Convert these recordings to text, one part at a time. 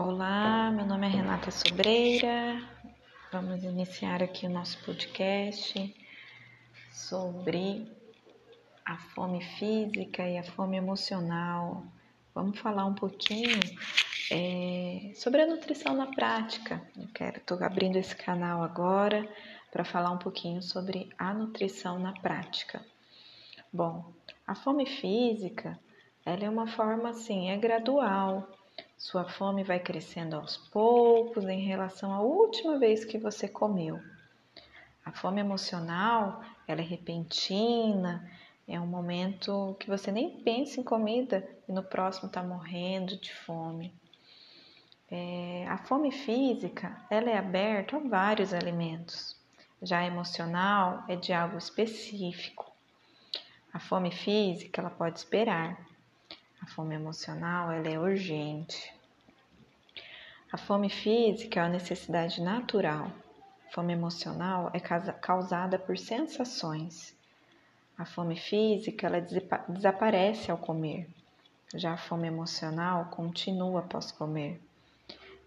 Olá, meu nome é Renata Sobreira. Vamos iniciar aqui o nosso podcast sobre a fome física e a fome emocional. Vamos falar um pouquinho é, sobre a nutrição na prática. Eu quero, estou abrindo esse canal agora para falar um pouquinho sobre a nutrição na prática. Bom, a fome física, ela é uma forma assim, é gradual sua fome vai crescendo aos poucos em relação à última vez que você comeu. A fome emocional, ela é repentina, é um momento que você nem pensa em comida e no próximo está morrendo de fome. É, a fome física, ela é aberta a vários alimentos. Já a emocional é de algo específico. A fome física, ela pode esperar. Fome emocional ela é urgente. A fome física é uma necessidade natural. A fome emocional é causada por sensações. A fome física ela desaparece ao comer. Já a fome emocional continua após comer.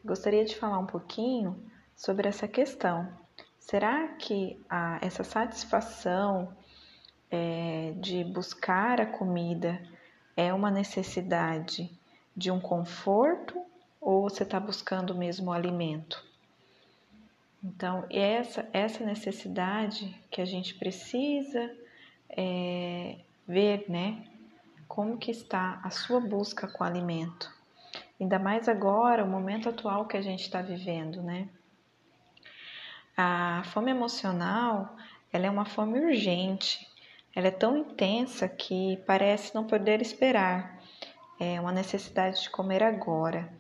Gostaria de falar um pouquinho sobre essa questão. Será que a, essa satisfação é, de buscar a comida é uma necessidade de um conforto ou você está buscando mesmo o alimento? Então, essa, essa necessidade que a gente precisa é, ver, né? Como que está a sua busca com alimento? Ainda mais agora, o momento atual que a gente está vivendo, né? A fome emocional, ela é uma fome urgente, ela é tão intensa que parece não poder esperar. É uma necessidade de comer agora.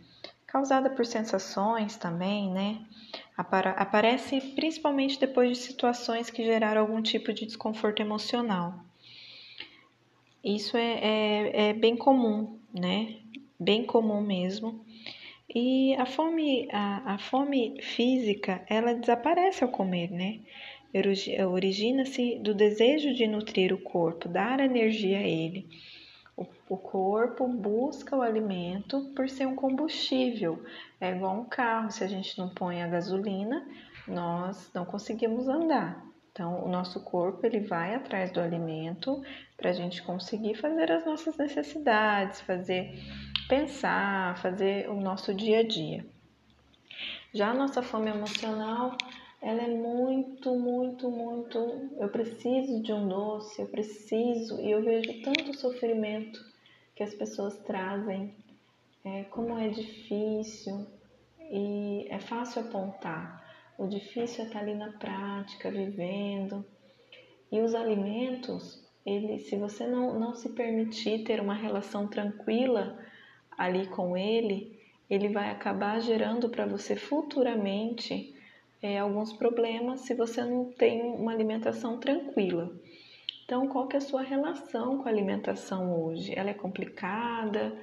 Causada por sensações também, né? Aparece principalmente depois de situações que geraram algum tipo de desconforto emocional. Isso é, é, é bem comum, né? Bem comum mesmo. E a fome, a, a fome física, ela desaparece ao comer, né? Origina-se do desejo de nutrir o corpo, dar energia a ele. O, corpo busca o alimento por ser um combustível. É igual um carro, se a gente não põe a gasolina, nós não conseguimos andar. Então, o nosso corpo ele vai atrás do alimento para a gente conseguir fazer as nossas necessidades, fazer pensar, fazer o nosso dia a dia. Já a nossa fome emocional ela é muito, muito, muito. Eu preciso de um doce, eu preciso, e eu vejo tanto sofrimento que as pessoas trazem, é, como é difícil, e é fácil apontar. O difícil é estar ali na prática, vivendo. E os alimentos, ele, se você não, não se permitir ter uma relação tranquila ali com ele, ele vai acabar gerando para você futuramente é, alguns problemas se você não tem uma alimentação tranquila. Então, qual que é a sua relação com a alimentação hoje? Ela é complicada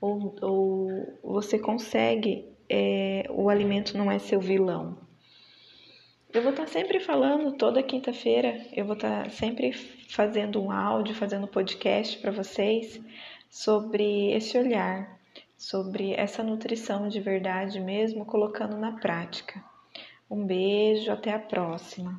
ou, ou você consegue, é, o alimento não é seu vilão? Eu vou estar sempre falando toda quinta-feira, eu vou estar sempre fazendo um áudio, fazendo podcast para vocês sobre esse olhar, sobre essa nutrição de verdade mesmo, colocando na prática. Um beijo, até a próxima.